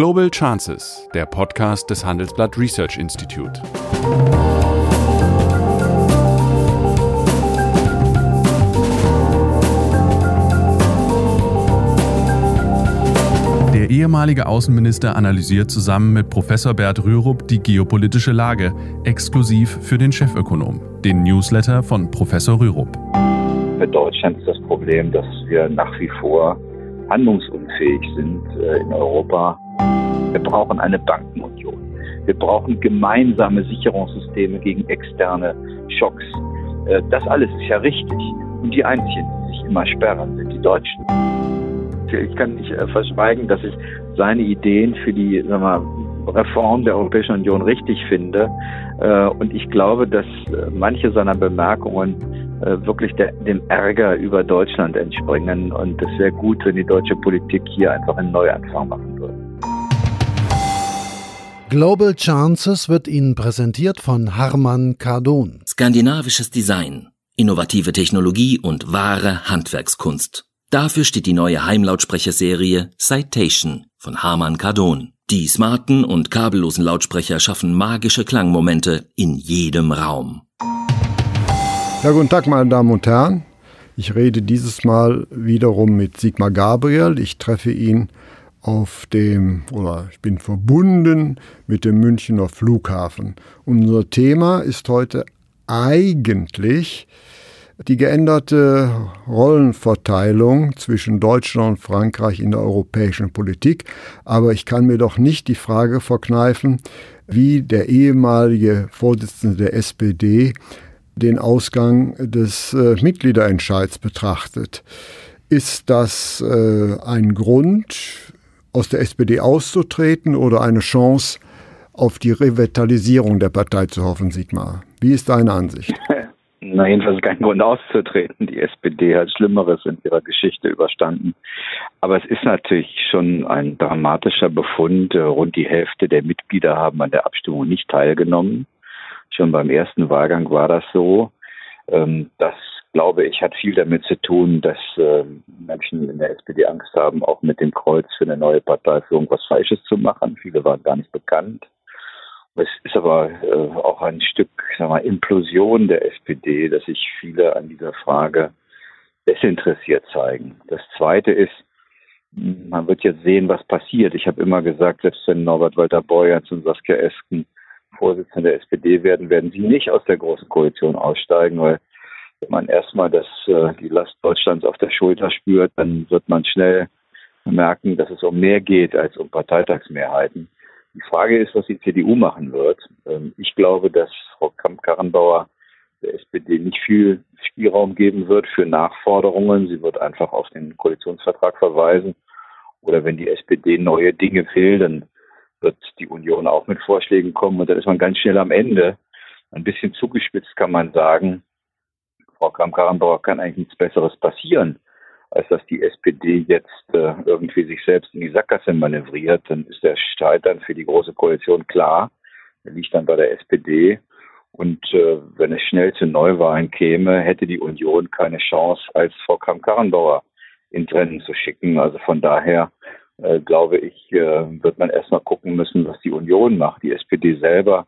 Global Chances, der Podcast des Handelsblatt Research Institute. Der ehemalige Außenminister analysiert zusammen mit Professor Bert Rürup die geopolitische Lage, exklusiv für den Chefökonom, den Newsletter von Professor Rürup. Für Deutschland ist das Problem, dass wir nach wie vor handlungsunfähig sind äh, in Europa. Wir brauchen eine Bankenunion. Wir brauchen gemeinsame Sicherungssysteme gegen externe Schocks. Äh, das alles ist ja richtig. Und die Einzigen, die sich immer sperren, sind die Deutschen. Ich kann nicht äh, verschweigen, dass ich seine Ideen für die sagen wir, Reform der Europäischen Union richtig finde. Und ich glaube, dass manche seiner Bemerkungen äh, wirklich der, dem Ärger über Deutschland entspringen. Und es wäre gut, wenn die deutsche Politik hier einfach einen Neuanfang würde. Global Chances wird Ihnen präsentiert von Harman Kardon. Skandinavisches Design, innovative Technologie und wahre Handwerkskunst. Dafür steht die neue Heimlautsprecherserie Citation von Harman Kardon. Die smarten und kabellosen Lautsprecher schaffen magische Klangmomente in jedem Raum. Ja, guten Tag, meine Damen und Herren. Ich rede dieses Mal wiederum mit Sigmar Gabriel. Ich treffe ihn auf dem, oder ich bin verbunden mit dem Münchner Flughafen. Unser Thema ist heute eigentlich die geänderte Rollenverteilung zwischen Deutschland und Frankreich in der europäischen Politik. Aber ich kann mir doch nicht die Frage verkneifen, wie der ehemalige Vorsitzende der SPD den Ausgang des äh, Mitgliederentscheids betrachtet. Ist das äh, ein Grund, aus der SPD auszutreten oder eine Chance, auf die Revitalisierung der Partei zu hoffen, Sigmar? Wie ist deine Ansicht? Na, jedenfalls kein Grund auszutreten. Die SPD hat Schlimmeres in ihrer Geschichte überstanden. Aber es ist natürlich schon ein dramatischer Befund. Rund die Hälfte der Mitglieder haben an der Abstimmung nicht teilgenommen. Schon beim ersten Wahlgang war das so. Ähm, das, glaube ich, hat viel damit zu tun, dass äh, Menschen in der SPD Angst haben, auch mit dem Kreuz für eine neue Partei für irgendwas Falsches zu machen. Viele waren gar nicht bekannt. Es ist aber äh, auch ein Stück sagen wir, Implosion der SPD, dass sich viele an dieser Frage desinteressiert zeigen. Das Zweite ist, man wird jetzt sehen, was passiert. Ich habe immer gesagt, selbst wenn Norbert Walter Borjans und Saskia Esken Vorsitzende der SPD werden, werden sie nicht aus der Großen Koalition aussteigen, weil wenn man erstmal das, äh, die Last Deutschlands auf der Schulter spürt, dann wird man schnell merken, dass es um mehr geht als um Parteitagsmehrheiten. Die Frage ist, was die CDU machen wird. Ähm, ich glaube, dass Frau Kamp-Karrenbauer der SPD nicht viel Spielraum geben wird für Nachforderungen. Sie wird einfach auf den Koalitionsvertrag verweisen. Oder wenn die SPD neue Dinge will, dann wird die Union auch mit Vorschlägen kommen und dann ist man ganz schnell am Ende. Ein bisschen zugespitzt kann man sagen, Frau Kramp-Karrenbauer kann eigentlich nichts Besseres passieren, als dass die SPD jetzt äh, irgendwie sich selbst in die Sackgasse manövriert. Dann ist der Streit dann für die Große Koalition klar. Er liegt dann bei der SPD. Und äh, wenn es schnell zu Neuwahlen käme, hätte die Union keine Chance, als Frau Kramp-Karrenbauer in Rennen zu schicken. Also von daher äh, glaube ich, äh, wird man erstmal gucken müssen, was die Union macht. Die SPD selber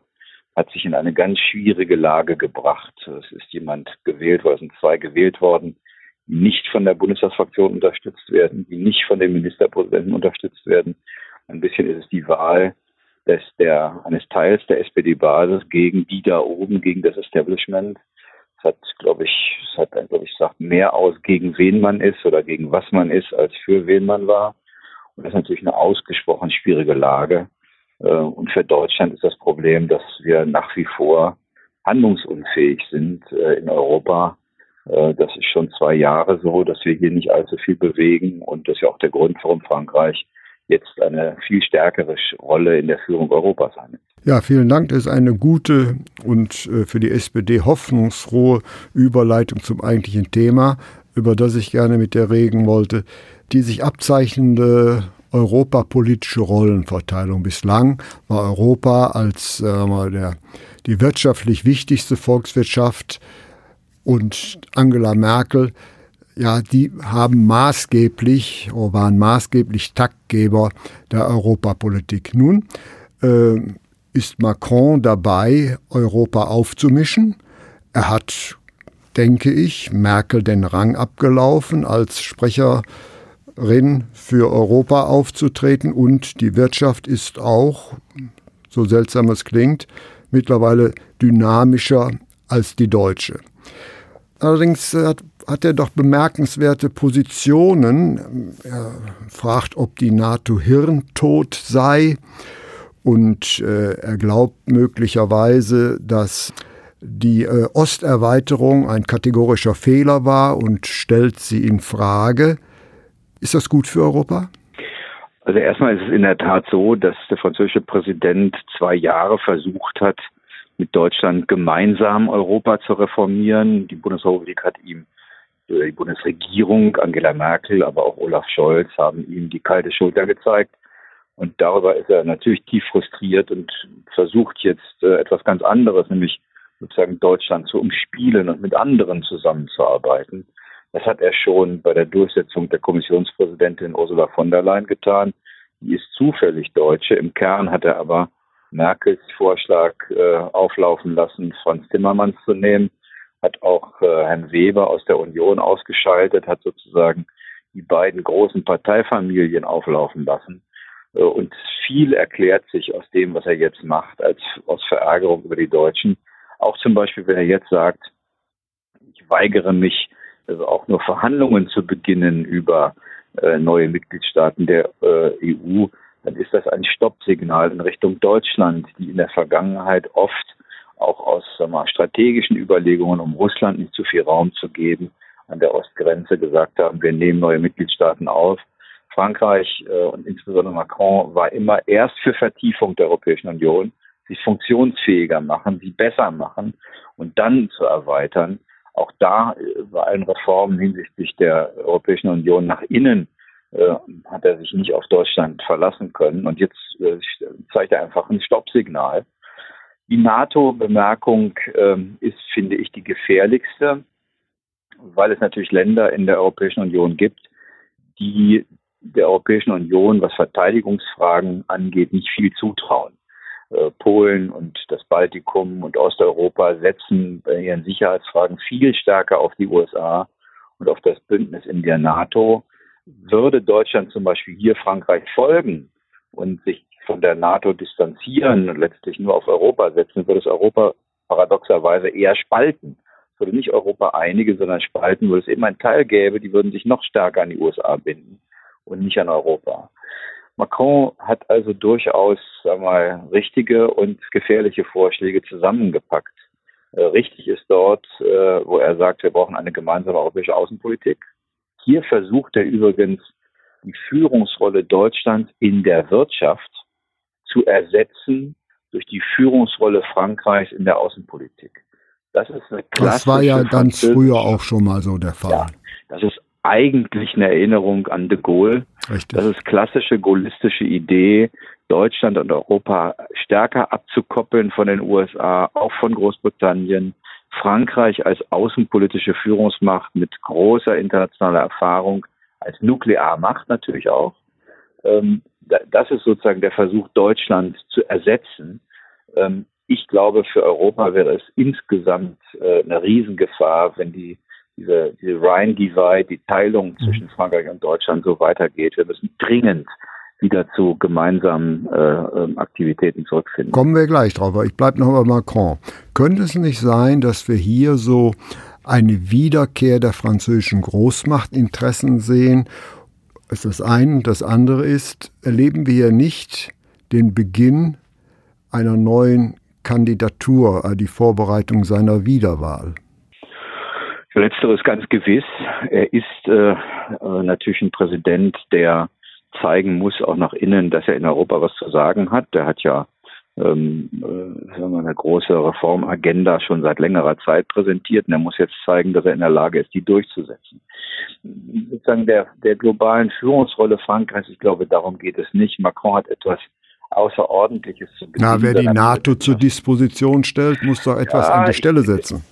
hat sich in eine ganz schwierige Lage gebracht. Es ist jemand gewählt worden, sind zwei gewählt worden, die nicht von der Bundestagsfraktion unterstützt werden, die nicht von dem Ministerpräsidenten unterstützt werden. Ein bisschen ist es die Wahl des, der, eines Teils der SPD-Basis gegen die da oben, gegen das Establishment. Es hat, glaube ich, es hat, glaube ich, sagt mehr aus, gegen wen man ist oder gegen was man ist, als für wen man war. Und das ist natürlich eine ausgesprochen schwierige Lage. Äh, und für Deutschland ist das Problem, dass wir nach wie vor handlungsunfähig sind äh, in Europa. Äh, das ist schon zwei Jahre so, dass wir hier nicht allzu viel bewegen. Und das ist ja auch der Grund, warum Frankreich jetzt eine viel stärkere Rolle in der Führung Europas einnimmt. Ja, vielen Dank. Das ist eine gute und für die SPD hoffnungsfrohe Überleitung zum eigentlichen Thema, über das ich gerne mit dir reden wollte die sich abzeichnende europapolitische Rollenverteilung. Bislang war Europa als äh, der, die wirtschaftlich wichtigste Volkswirtschaft und Angela Merkel ja, die haben maßgeblich oder waren maßgeblich Taktgeber der Europapolitik. Nun äh, ist Macron dabei, Europa aufzumischen. Er hat, denke ich, Merkel den Rang abgelaufen, als Sprecherin für Europa aufzutreten und die Wirtschaft ist auch, so seltsam es klingt, mittlerweile dynamischer als die deutsche. Allerdings hat, hat er doch bemerkenswerte Positionen. Er fragt, ob die NATO hirntot sei und äh, er glaubt möglicherweise, dass die äh, Osterweiterung ein kategorischer Fehler war und stellt sie in Frage. Ist das gut für Europa? Also erstmal ist es in der Tat so, dass der französische Präsident zwei Jahre versucht hat, mit Deutschland gemeinsam Europa zu reformieren. Die Bundesrepublik hat ihm, die Bundesregierung, Angela Merkel, aber auch Olaf Scholz haben ihm die kalte Schulter gezeigt. Und darüber ist er natürlich tief frustriert und versucht jetzt äh, etwas ganz anderes, nämlich sozusagen Deutschland zu umspielen und mit anderen zusammenzuarbeiten. Das hat er schon bei der Durchsetzung der Kommissionspräsidentin Ursula von der Leyen getan. Die ist zufällig Deutsche. Im Kern hat er aber Merkels Vorschlag äh, auflaufen lassen, Franz Timmermans zu nehmen, hat auch äh, Herrn Weber aus der Union ausgeschaltet, hat sozusagen die beiden großen Parteifamilien auflaufen lassen. Äh, und viel erklärt sich aus dem, was er jetzt macht, als aus Verärgerung über die Deutschen. Auch zum Beispiel, wenn er jetzt sagt, ich weigere mich, also auch nur Verhandlungen zu beginnen über äh, neue Mitgliedstaaten der äh, EU, dann ist das ein Stoppsignal in Richtung Deutschland, die in der Vergangenheit oft auch aus mal, strategischen Überlegungen, um Russland nicht zu viel Raum zu geben, an der Ostgrenze gesagt haben, wir nehmen neue Mitgliedstaaten auf. Frankreich äh, und insbesondere Macron war immer erst für Vertiefung der Europäischen Union, sie funktionsfähiger machen, sie besser machen und dann zu erweitern. Auch da äh, bei allen Reformen hinsichtlich der Europäischen Union nach innen äh, hat er sich nicht auf Deutschland verlassen können. Und jetzt äh, zeigt er einfach ein Stoppsignal. Die NATO-Bemerkung äh, ist, finde ich, die gefährlichste, weil es natürlich Länder in der Europäischen Union gibt, die der Europäischen Union, was Verteidigungsfragen angeht, nicht viel zutrauen. Äh, Polen und das Baltikum und Osteuropa setzen bei ihren Sicherheitsfragen viel stärker auf die USA und auf das Bündnis in der NATO. Würde Deutschland zum Beispiel hier Frankreich folgen und sich von der NATO distanzieren und letztlich nur auf Europa setzen, würde es Europa paradoxerweise eher spalten. Es würde nicht Europa einigen, sondern spalten, weil es eben einen Teil gäbe, die würden sich noch stärker an die USA binden und nicht an Europa. Macron hat also durchaus sag mal, richtige und gefährliche Vorschläge zusammengepackt. Äh, richtig ist dort, äh, wo er sagt, wir brauchen eine gemeinsame europäische Außenpolitik. Hier versucht er übrigens, die Führungsrolle Deutschlands in der Wirtschaft zu ersetzen durch die Führungsrolle Frankreichs in der Außenpolitik. Das ist eine klassische Das war ja ganz früher auch schon mal so der Fall. Ja, das ist eigentlich eine Erinnerung an de Gaulle. Richtig. Das ist klassische gaullistische Idee, Deutschland und Europa stärker abzukoppeln von den USA, auch von Großbritannien. Frankreich als außenpolitische Führungsmacht mit großer internationaler Erfahrung, als Nuklearmacht natürlich auch. Ähm, das ist sozusagen der Versuch, Deutschland zu ersetzen. Ähm, ich glaube, für Europa wäre es insgesamt äh, eine Riesengefahr, wenn die diese, diese Rhine-Divide, die Teilung mhm. zwischen Frankreich und Deutschland so weitergeht. Wir müssen dringend wieder zu gemeinsamen äh, ähm, Aktivitäten zurückfinden. Kommen wir gleich drauf, aber ich bleibe noch bei Macron. Könnte es nicht sein, dass wir hier so eine Wiederkehr der französischen Großmachtinteressen sehen? Das ist das eine. Das andere ist, erleben wir hier nicht den Beginn einer neuen Kandidatur, äh, die Vorbereitung seiner Wiederwahl? Letzteres ganz gewiss. Er ist äh, äh, natürlich ein Präsident, der zeigen muss, auch nach innen, dass er in Europa was zu sagen hat. Der hat ja ähm, äh, sagen wir, eine große Reformagenda schon seit längerer Zeit präsentiert und er muss jetzt zeigen, dass er in der Lage ist, die durchzusetzen. Sozusagen der, der globalen Führungsrolle Frankreichs, ich glaube, darum geht es nicht. Macron hat etwas Außerordentliches zu Na, wer die NATO zur Disposition stellt, muss doch etwas ja, an die Stelle setzen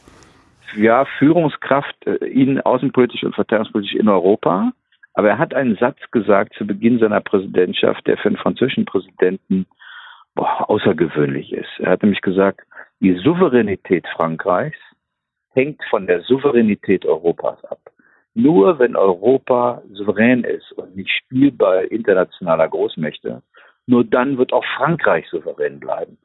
ja, Führungskraft, äh, ihn außenpolitisch und verteidigungspolitisch in Europa. Aber er hat einen Satz gesagt zu Beginn seiner Präsidentschaft, der für einen französischen Präsidenten boah, außergewöhnlich ist. Er hat nämlich gesagt, die Souveränität Frankreichs hängt von der Souveränität Europas ab. Nur wenn Europa souverän ist und nicht Spielball internationaler Großmächte, nur dann wird auch Frankreich souverän bleiben.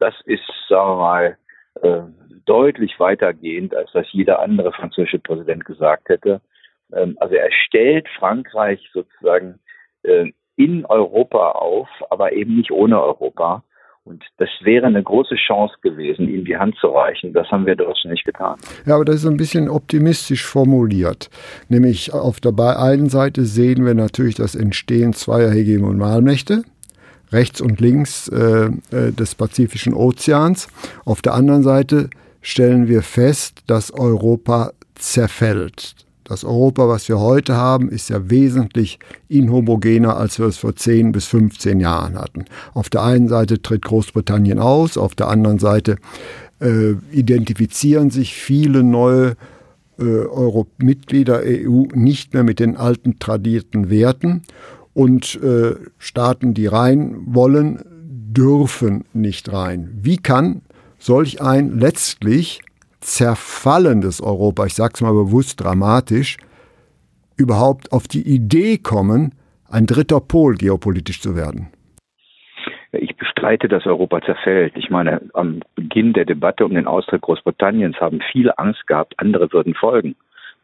Das ist, sagen wir mal, äh, deutlich weitergehend, als was jeder andere französische Präsident gesagt hätte. Ähm, also er stellt Frankreich sozusagen äh, in Europa auf, aber eben nicht ohne Europa. Und das wäre eine große Chance gewesen, ihm die Hand zu reichen. Das haben wir Deutschen nicht getan. Ja, aber das ist ein bisschen optimistisch formuliert. Nämlich auf der einen Seite sehen wir natürlich das Entstehen zweier Hegemonalmächte, rechts und links äh, äh, des Pazifischen Ozeans. Auf der anderen Seite stellen wir fest, dass Europa zerfällt. Das Europa, was wir heute haben, ist ja wesentlich inhomogener, als wir es vor 10 bis 15 Jahren hatten. Auf der einen Seite tritt Großbritannien aus, auf der anderen Seite äh, identifizieren sich viele neue äh, Euro Mitglieder EU nicht mehr mit den alten tradierten Werten und äh, Staaten, die rein wollen, dürfen nicht rein. Wie kann solch ein letztlich zerfallendes Europa, ich sage es mal bewusst dramatisch, überhaupt auf die Idee kommen, ein dritter Pol geopolitisch zu werden? Ich bestreite, dass Europa zerfällt. Ich meine, am Beginn der Debatte um den Austritt Großbritanniens haben viele Angst gehabt, andere würden folgen.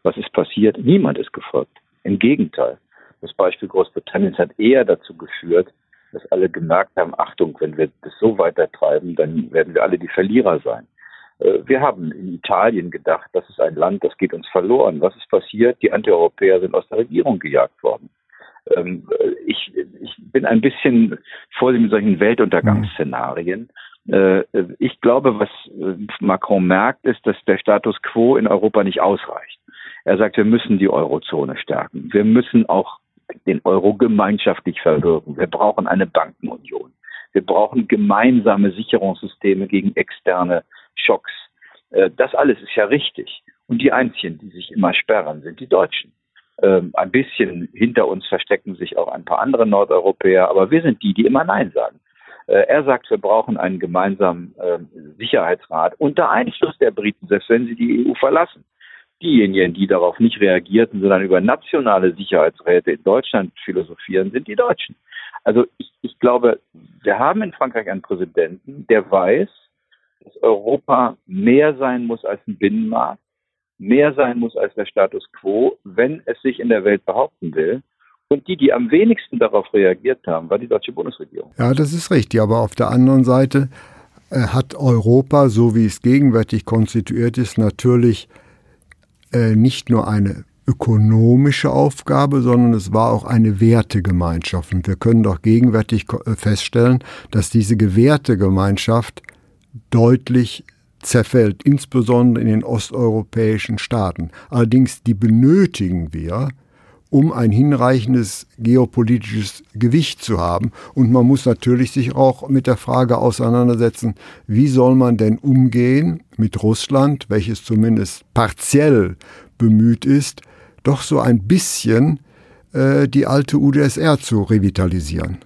Was ist passiert? Niemand ist gefolgt. Im Gegenteil. Das Beispiel Großbritanniens hat eher dazu geführt, dass alle gemerkt haben, Achtung, wenn wir das so weiter treiben, dann werden wir alle die Verlierer sein. Äh, wir haben in Italien gedacht, das ist ein Land, das geht uns verloren. Was ist passiert? Die Antieuropäer sind aus der Regierung gejagt worden. Ähm, äh, ich, ich bin ein bisschen vorsichtig mit solchen Weltuntergangsszenarien. Äh, ich glaube, was Macron merkt, ist, dass der Status quo in Europa nicht ausreicht. Er sagt, wir müssen die Eurozone stärken. Wir müssen auch den Euro gemeinschaftlich verwirken. Wir brauchen eine Bankenunion. Wir brauchen gemeinsame Sicherungssysteme gegen externe Schocks. Äh, das alles ist ja richtig. Und die Einzigen, die sich immer sperren, sind die Deutschen. Ähm, ein bisschen hinter uns verstecken sich auch ein paar andere Nordeuropäer, aber wir sind die, die immer Nein sagen. Äh, er sagt, wir brauchen einen gemeinsamen ähm, Sicherheitsrat unter Einschluss der Briten, selbst wenn sie die EU verlassen. Diejenigen, die darauf nicht reagierten, sondern über nationale Sicherheitsräte in Deutschland philosophieren, sind die Deutschen. Also ich, ich glaube, wir haben in Frankreich einen Präsidenten, der weiß, dass Europa mehr sein muss als ein Binnenmarkt, mehr sein muss als der Status quo, wenn es sich in der Welt behaupten will. Und die, die am wenigsten darauf reagiert haben, war die deutsche Bundesregierung. Ja, das ist richtig. Aber auf der anderen Seite äh, hat Europa, so wie es gegenwärtig konstituiert ist, natürlich äh, nicht nur eine ökonomische Aufgabe, sondern es war auch eine Wertegemeinschaft. Und wir können doch gegenwärtig äh, feststellen, dass diese Wertegemeinschaft deutlich zerfällt, insbesondere in den osteuropäischen Staaten. Allerdings die benötigen wir, um ein hinreichendes geopolitisches Gewicht zu haben. Und man muss natürlich sich auch mit der Frage auseinandersetzen, wie soll man denn umgehen mit Russland, welches zumindest partiell bemüht ist, doch so ein bisschen äh, die alte UdSR zu revitalisieren.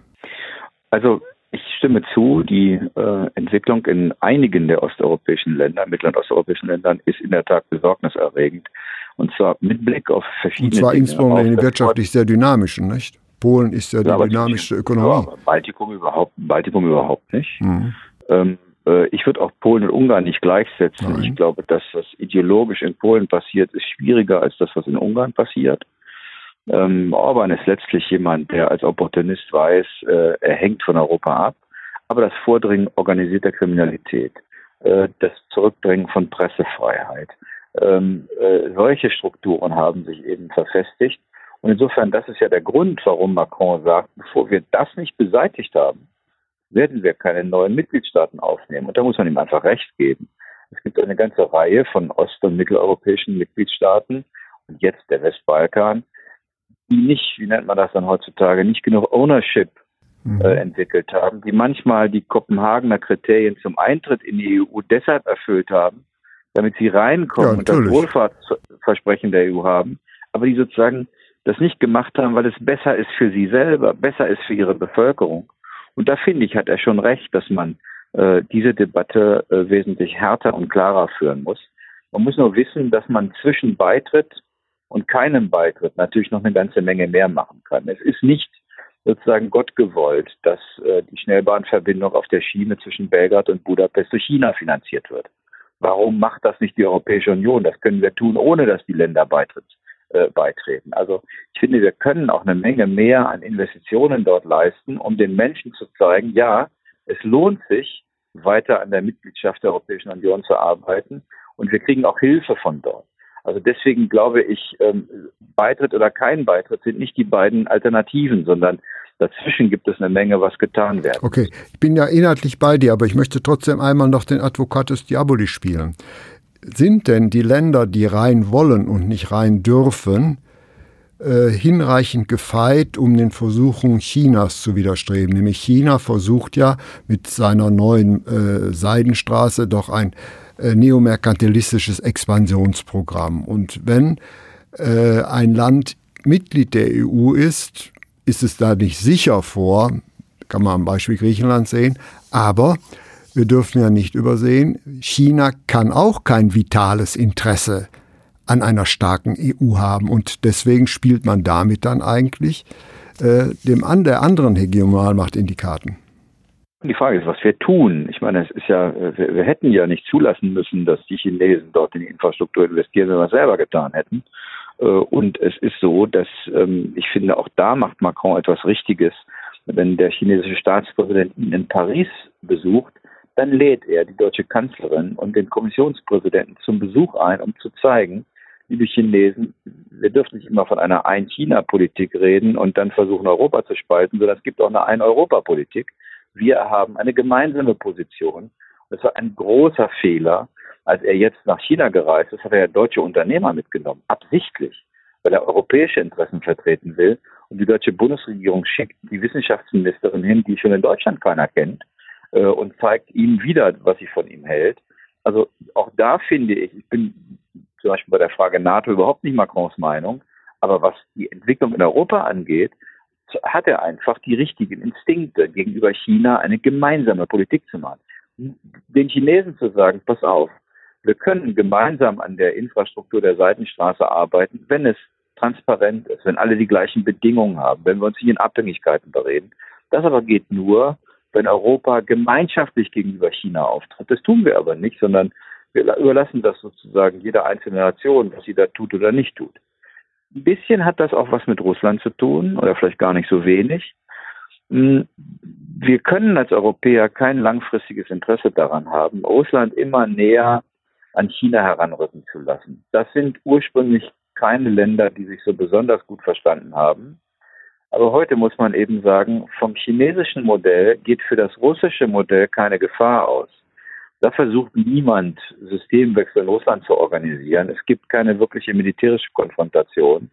Also ich stimme zu, die äh, Entwicklung in einigen der osteuropäischen Länder, und osteuropäischen Ländern, ist in der Tat besorgniserregend. Und zwar mit Blick auf verschiedene. Und zwar Dinge, insbesondere in den wirtschaftlich sehr dynamischen, nicht? Polen ist ja die ja, dynamischste Ökonomie. Ja, Baltikum überhaupt, Baltikum überhaupt nicht. Mhm. Ähm, äh, ich würde auch Polen und Ungarn nicht gleichsetzen. Nein. Ich glaube, das, was ideologisch in Polen passiert, ist schwieriger als das, was in Ungarn passiert. Ähm, Orban ist letztlich jemand, der als Opportunist weiß, äh, er hängt von Europa ab. Aber das Vordringen organisierter Kriminalität, äh, das Zurückdrängen von Pressefreiheit, ähm, äh, solche Strukturen haben sich eben verfestigt. Und insofern, das ist ja der Grund, warum Macron sagt, bevor wir das nicht beseitigt haben, werden wir keine neuen Mitgliedstaaten aufnehmen. Und da muss man ihm einfach recht geben. Es gibt eine ganze Reihe von ost- und mitteleuropäischen Mitgliedstaaten und jetzt der Westbalkan, die nicht, wie nennt man das dann heutzutage, nicht genug Ownership mhm. äh, entwickelt haben, die manchmal die Kopenhagener Kriterien zum Eintritt in die EU deshalb erfüllt haben, damit sie reinkommen ja, und das Wohlfahrtsversprechen der EU haben, aber die sozusagen das nicht gemacht haben, weil es besser ist für sie selber, besser ist für ihre Bevölkerung. Und da finde ich, hat er schon recht, dass man äh, diese Debatte äh, wesentlich härter und klarer führen muss. Man muss nur wissen, dass man zwischen Beitritt und keinem Beitritt natürlich noch eine ganze Menge mehr machen kann. Es ist nicht sozusagen Gott gewollt, dass äh, die Schnellbahnverbindung auf der Schiene zwischen Belgrad und Budapest durch China finanziert wird. Warum macht das nicht die Europäische Union? Das können wir tun, ohne dass die Länder beitritt, äh, beitreten. Also ich finde, wir können auch eine Menge mehr an Investitionen dort leisten, um den Menschen zu zeigen, ja, es lohnt sich, weiter an der Mitgliedschaft der Europäischen Union zu arbeiten und wir kriegen auch Hilfe von dort. Also deswegen glaube ich, ähm, Beitritt oder kein Beitritt sind nicht die beiden Alternativen, sondern dazwischen gibt es eine Menge, was getan werden. Okay, ich bin ja inhaltlich bei dir, aber ich möchte trotzdem einmal noch den Advocatus Diaboli spielen. Sind denn die Länder, die rein wollen und nicht rein dürfen, äh, hinreichend gefeit, um den Versuchungen Chinas zu widerstreben. Nämlich China versucht ja mit seiner neuen äh, Seidenstraße doch ein äh, neomerkantilistisches Expansionsprogramm. Und wenn äh, ein Land Mitglied der EU ist, ist es da nicht sicher vor, kann man am Beispiel Griechenland sehen, aber wir dürfen ja nicht übersehen, China kann auch kein vitales Interesse an einer starken EU haben und deswegen spielt man damit dann eigentlich äh, dem an der anderen Hegemonalmacht in die Karten. Die Frage ist, was wir tun. Ich meine, es ist ja, wir, wir, hätten ja nicht zulassen müssen, dass die Chinesen dort in die Infrastruktur investieren, wenn wir es selber getan hätten. Äh, und es ist so, dass ähm, ich finde, auch da macht Macron etwas Richtiges. Wenn der chinesische Staatspräsident ihn in Paris besucht, dann lädt er die deutsche Kanzlerin und den Kommissionspräsidenten zum Besuch ein, um zu zeigen, liebe Chinesen, wir dürfen nicht immer von einer Ein-China-Politik reden und dann versuchen, Europa zu spalten, sondern es gibt auch eine Ein-Europa-Politik wir haben eine gemeinsame Position. Das war ein großer Fehler, als er jetzt nach China gereist ist, hat er ja deutsche Unternehmer mitgenommen, absichtlich, weil er europäische Interessen vertreten will. Und die deutsche Bundesregierung schickt die Wissenschaftsministerin hin, die schon in Deutschland keiner kennt, äh, und zeigt ihm wieder, was sie von ihm hält. Also auch da finde ich, ich bin zum Beispiel bei der Frage NATO überhaupt nicht Macrons Meinung, aber was die Entwicklung in Europa angeht, hat er einfach die richtigen Instinkte gegenüber China eine gemeinsame Politik zu machen. Den Chinesen zu sagen, pass auf, wir können gemeinsam an der Infrastruktur der Seitenstraße arbeiten, wenn es transparent ist, wenn alle die gleichen Bedingungen haben, wenn wir uns nicht in Abhängigkeiten bereden. Das aber geht nur, wenn Europa gemeinschaftlich gegenüber China auftritt. Das tun wir aber nicht, sondern wir überlassen das sozusagen jeder einzelnen Nation, was sie da tut oder nicht tut. Ein bisschen hat das auch was mit Russland zu tun oder vielleicht gar nicht so wenig. Hm, wir können als Europäer kein langfristiges Interesse daran haben, Russland immer näher an China heranrücken zu lassen. Das sind ursprünglich keine Länder, die sich so besonders gut verstanden haben. Aber heute muss man eben sagen, vom chinesischen Modell geht für das russische Modell keine Gefahr aus. Da versucht niemand, Systemwechsel in Russland zu organisieren. Es gibt keine wirkliche militärische Konfrontation.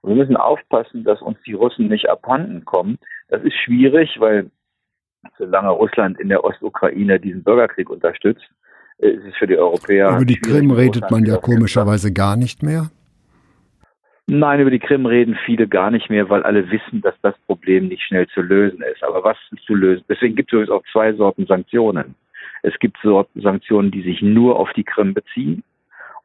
Und wir müssen aufpassen, dass uns die Russen nicht abhanden kommen. Das ist schwierig, weil solange Russland in der Ostukraine diesen Bürgerkrieg unterstützt, ist es für die Europäer. Über die Krim redet man ja komischerweise gar nicht mehr. Nein, über die Krim reden viele gar nicht mehr, weil alle wissen, dass das Problem nicht schnell zu lösen ist. Aber was zu lösen? Deswegen gibt es übrigens auch zwei Sorten Sanktionen. Es gibt Sanktionen, die sich nur auf die Krim beziehen.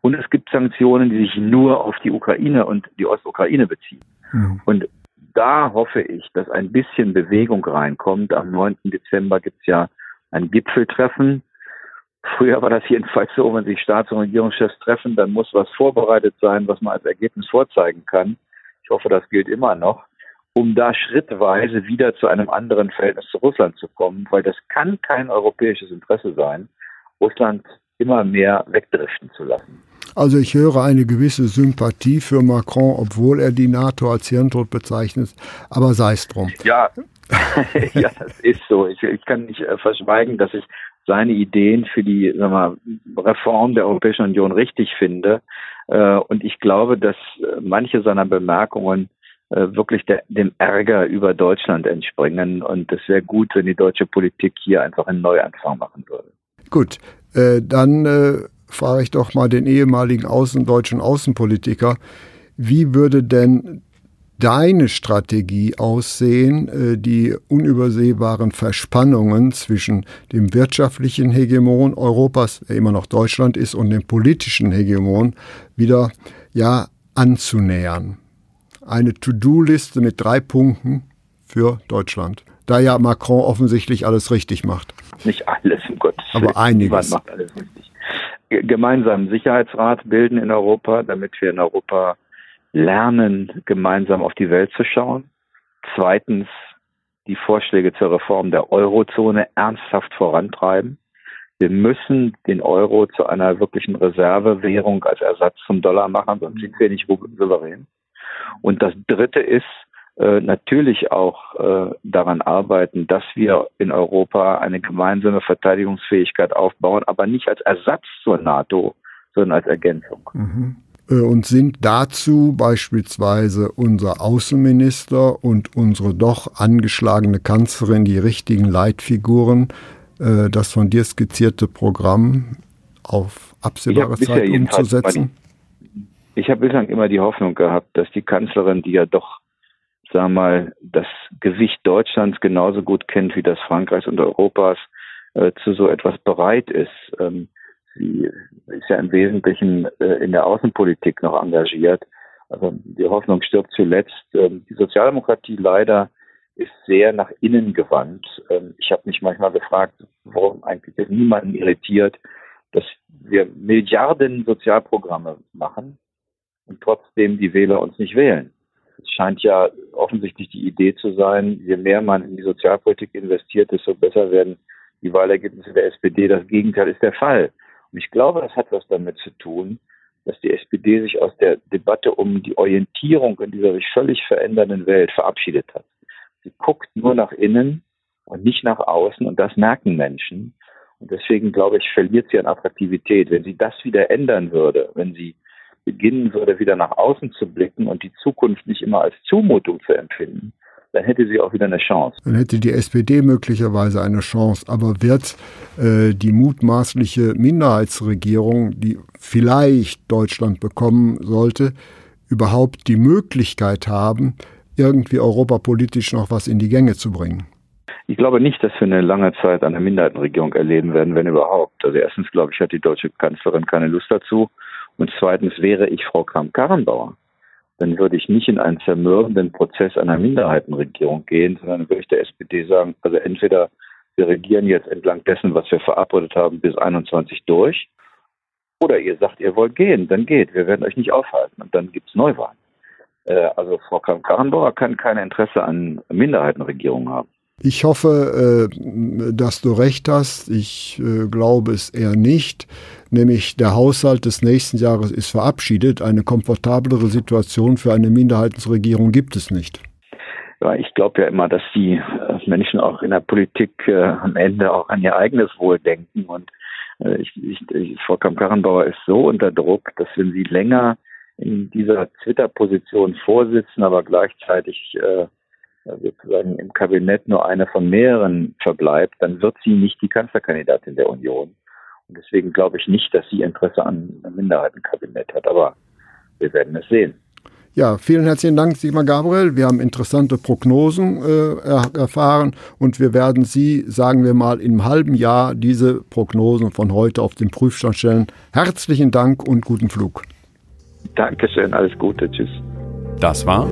Und es gibt Sanktionen, die sich nur auf die Ukraine und die Ostukraine beziehen. Mhm. Und da hoffe ich, dass ein bisschen Bewegung reinkommt. Am 9. Dezember gibt es ja ein Gipfeltreffen. Früher war das jedenfalls so, wenn sich Staats- und Regierungschefs treffen, dann muss was vorbereitet sein, was man als Ergebnis vorzeigen kann. Ich hoffe, das gilt immer noch um da schrittweise wieder zu einem anderen Verhältnis zu Russland zu kommen, weil das kann kein europäisches Interesse sein, Russland immer mehr wegdriften zu lassen. Also ich höre eine gewisse Sympathie für Macron, obwohl er die NATO als Hirntod bezeichnet, aber sei es drum. Ja, ja, das ist so. Ich, ich kann nicht äh, verschweigen, dass ich seine Ideen für die sag mal, Reform der Europäischen Union richtig finde. Äh, und ich glaube, dass äh, manche seiner Bemerkungen äh, wirklich der, dem Ärger über Deutschland entspringen. Und es wäre gut, wenn die deutsche Politik hier einfach einen Neuanfang machen würde. Gut, äh, dann äh, frage ich doch mal den ehemaligen außen, deutschen Außenpolitiker, wie würde denn deine Strategie aussehen, äh, die unübersehbaren Verspannungen zwischen dem wirtschaftlichen Hegemon Europas, der immer noch Deutschland ist, und dem politischen Hegemon wieder ja anzunähern. Eine To-Do-Liste mit drei Punkten für Deutschland. Da ja Macron offensichtlich alles richtig macht. Nicht alles, um Gottes Willen. Aber einiges. macht alles richtig. Gemeinsamen Sicherheitsrat bilden in Europa, damit wir in Europa lernen, gemeinsam auf die Welt zu schauen. Zweitens, die Vorschläge zur Reform der Eurozone ernsthaft vorantreiben. Wir müssen den Euro zu einer wirklichen Reservewährung als Ersatz zum Dollar machen, sonst sind wir nicht souverän. Und das Dritte ist äh, natürlich auch äh, daran arbeiten, dass wir in Europa eine gemeinsame Verteidigungsfähigkeit aufbauen, aber nicht als Ersatz zur NATO, sondern als Ergänzung. Mhm. Äh, und sind dazu beispielsweise unser Außenminister und unsere doch angeschlagene Kanzlerin die richtigen Leitfiguren, äh, das von dir skizzierte Programm auf absehbare Zeit umzusetzen? ich habe bislang immer die Hoffnung gehabt, dass die Kanzlerin, die ja doch, sag mal, das Gewicht Deutschlands genauso gut kennt wie das Frankreichs und Europas, äh, zu so etwas bereit ist. Ähm, sie ist ja im Wesentlichen äh, in der Außenpolitik noch engagiert. Also die Hoffnung stirbt zuletzt. Ähm, die Sozialdemokratie leider ist sehr nach innen gewandt. Ähm, ich habe mich manchmal gefragt, warum eigentlich niemanden irritiert, dass wir Milliarden Sozialprogramme machen und trotzdem die Wähler uns nicht wählen. Es scheint ja offensichtlich die Idee zu sein, je mehr man in die Sozialpolitik investiert, desto besser werden die Wahlergebnisse der SPD. Das Gegenteil ist der Fall. Und ich glaube, das hat was damit zu tun, dass die SPD sich aus der Debatte um die Orientierung in dieser sich völlig verändernden Welt verabschiedet hat. Sie guckt nur nach innen und nicht nach außen und das merken Menschen. Und deswegen glaube ich, verliert sie an Attraktivität. Wenn sie das wieder ändern würde, wenn sie beginnen würde, wieder nach außen zu blicken und die Zukunft nicht immer als Zumutung zu empfinden, dann hätte sie auch wieder eine Chance. Dann hätte die SPD möglicherweise eine Chance. Aber wird äh, die mutmaßliche Minderheitsregierung, die vielleicht Deutschland bekommen sollte, überhaupt die Möglichkeit haben, irgendwie europapolitisch noch was in die Gänge zu bringen? Ich glaube nicht, dass wir eine lange Zeit eine Minderheitenregierung erleben werden, wenn überhaupt. Also erstens, glaube ich, hat die deutsche Kanzlerin keine Lust dazu. Und zweitens wäre ich Frau Kramp-Karrenbauer dann würde ich nicht in einen zermürbenden Prozess einer Minderheitenregierung gehen, sondern würde ich der SPD sagen, also entweder wir regieren jetzt entlang dessen, was wir verabredet haben, bis 21 durch, oder ihr sagt, ihr wollt gehen, dann geht. Wir werden euch nicht aufhalten und dann gibt es Neuwahlen. Äh, also Frau Kramp-Karrenbauer kann kein Interesse an Minderheitenregierungen haben. Ich hoffe, äh, dass du recht hast. Ich äh, glaube es eher nicht. Nämlich der Haushalt des nächsten Jahres ist verabschiedet. Eine komfortablere Situation für eine Minderheitenregierung gibt es nicht. Ja, ich glaube ja immer, dass die äh, Menschen auch in der Politik äh, am Ende auch an ihr eigenes Wohl denken. Und äh, ich, ich, Frau Kamp-Karrenbauer ist so unter Druck, dass wenn sie länger in dieser Twitter-Position vorsitzen, aber gleichzeitig äh, sozusagen im Kabinett nur eine von mehreren verbleibt, dann wird sie nicht die Kanzlerkandidatin der Union. Und deswegen glaube ich nicht, dass sie Interesse an einem Minderheitenkabinett hat. Aber wir werden es sehen. Ja, vielen herzlichen Dank, Sigmar Gabriel. Wir haben interessante Prognosen äh, erfahren und wir werden Sie, sagen wir mal, im halben Jahr diese Prognosen von heute auf den Prüfstand stellen. Herzlichen Dank und guten Flug. Dankeschön, alles Gute, tschüss. Das war